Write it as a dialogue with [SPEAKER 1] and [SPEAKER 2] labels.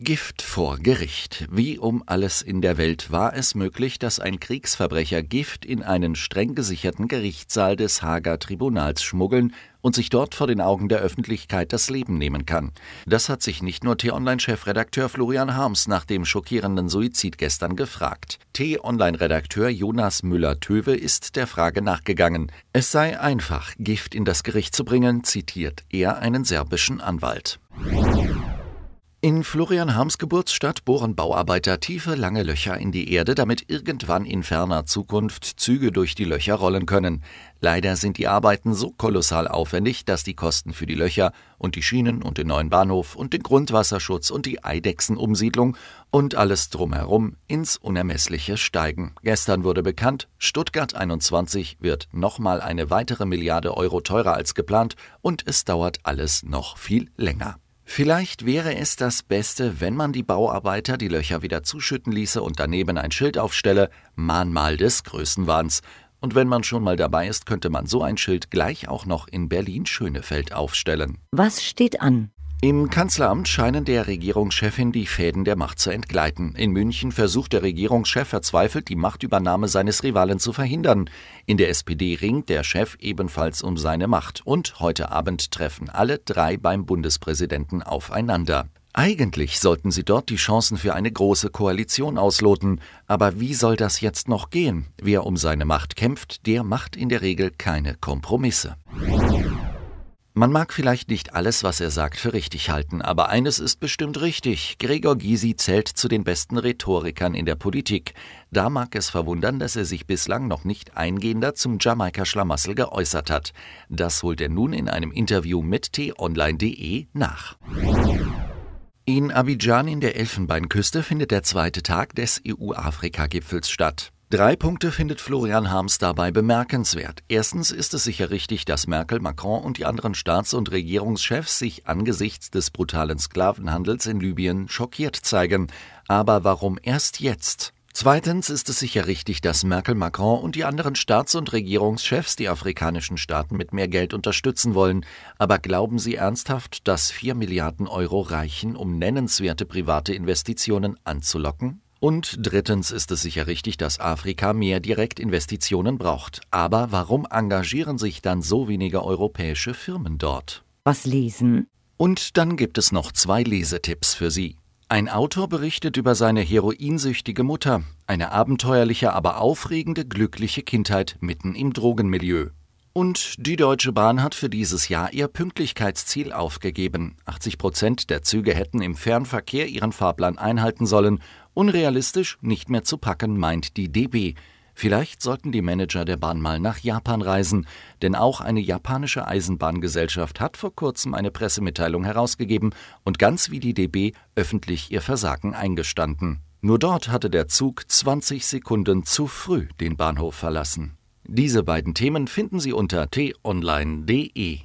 [SPEAKER 1] Gift vor Gericht. Wie um alles in der Welt war es möglich, dass ein Kriegsverbrecher Gift in einen streng gesicherten Gerichtssaal des Hager Tribunals schmuggeln und sich dort vor den Augen der Öffentlichkeit das Leben nehmen kann. Das hat sich nicht nur T-Online-Chefredakteur Florian Harms nach dem schockierenden Suizid gestern gefragt. T-Online-Redakteur Jonas Müller-Töwe ist der Frage nachgegangen. Es sei einfach, Gift in das Gericht zu bringen, zitiert er einen serbischen Anwalt. In Florian Harms Geburtsstadt bohren Bauarbeiter tiefe, lange Löcher in die Erde, damit irgendwann in ferner Zukunft Züge durch die Löcher rollen können. Leider sind die Arbeiten so kolossal aufwendig, dass die Kosten für die Löcher und die Schienen und den neuen Bahnhof und den Grundwasserschutz und die Eidechsenumsiedlung und alles drumherum ins Unermessliche steigen. Gestern wurde bekannt, Stuttgart 21 wird nochmal eine weitere Milliarde Euro teurer als geplant und es dauert alles noch viel länger. Vielleicht wäre es das Beste, wenn man die Bauarbeiter die Löcher wieder zuschütten ließe und daneben ein Schild aufstelle, Mahnmal des Größenwahns. Und wenn man schon mal dabei ist, könnte man so ein Schild gleich auch noch in Berlin-Schönefeld aufstellen.
[SPEAKER 2] Was steht an?
[SPEAKER 1] Im Kanzleramt scheinen der Regierungschefin die Fäden der Macht zu entgleiten. In München versucht der Regierungschef verzweifelt, die Machtübernahme seines Rivalen zu verhindern. In der SPD ringt der Chef ebenfalls um seine Macht. Und heute Abend treffen alle drei beim Bundespräsidenten aufeinander. Eigentlich sollten sie dort die Chancen für eine große Koalition ausloten. Aber wie soll das jetzt noch gehen? Wer um seine Macht kämpft, der macht in der Regel keine Kompromisse. Man mag vielleicht nicht alles, was er sagt, für richtig halten, aber eines ist bestimmt richtig. Gregor Gysi zählt zu den besten Rhetorikern in der Politik. Da mag es verwundern, dass er sich bislang noch nicht eingehender zum Jamaika-Schlamassel geäußert hat. Das holt er nun in einem Interview mit t-online.de nach. In Abidjan in der Elfenbeinküste findet der zweite Tag des EU-Afrika-Gipfels statt. Drei Punkte findet Florian Harms dabei bemerkenswert. Erstens ist es sicher richtig, dass Merkel, Macron und die anderen Staats- und Regierungschefs sich angesichts des brutalen Sklavenhandels in Libyen schockiert zeigen. Aber warum erst jetzt? Zweitens ist es sicher richtig, dass Merkel, Macron und die anderen Staats- und Regierungschefs die afrikanischen Staaten mit mehr Geld unterstützen wollen. Aber glauben Sie ernsthaft, dass vier Milliarden Euro reichen, um nennenswerte private Investitionen anzulocken? Und drittens ist es sicher richtig, dass Afrika mehr Direktinvestitionen braucht. Aber warum engagieren sich dann so wenige europäische Firmen dort?
[SPEAKER 2] Was lesen?
[SPEAKER 1] Und dann gibt es noch zwei Lesetipps für Sie. Ein Autor berichtet über seine heroinsüchtige Mutter, eine abenteuerliche, aber aufregende, glückliche Kindheit mitten im Drogenmilieu. Und die Deutsche Bahn hat für dieses Jahr ihr Pünktlichkeitsziel aufgegeben. 80 Prozent der Züge hätten im Fernverkehr ihren Fahrplan einhalten sollen Unrealistisch, nicht mehr zu packen, meint die DB. Vielleicht sollten die Manager der Bahn mal nach Japan reisen, denn auch eine japanische Eisenbahngesellschaft hat vor kurzem eine Pressemitteilung herausgegeben und ganz wie die DB öffentlich ihr Versagen eingestanden. Nur dort hatte der Zug 20 Sekunden zu früh den Bahnhof verlassen. Diese beiden Themen finden Sie unter t-online.de.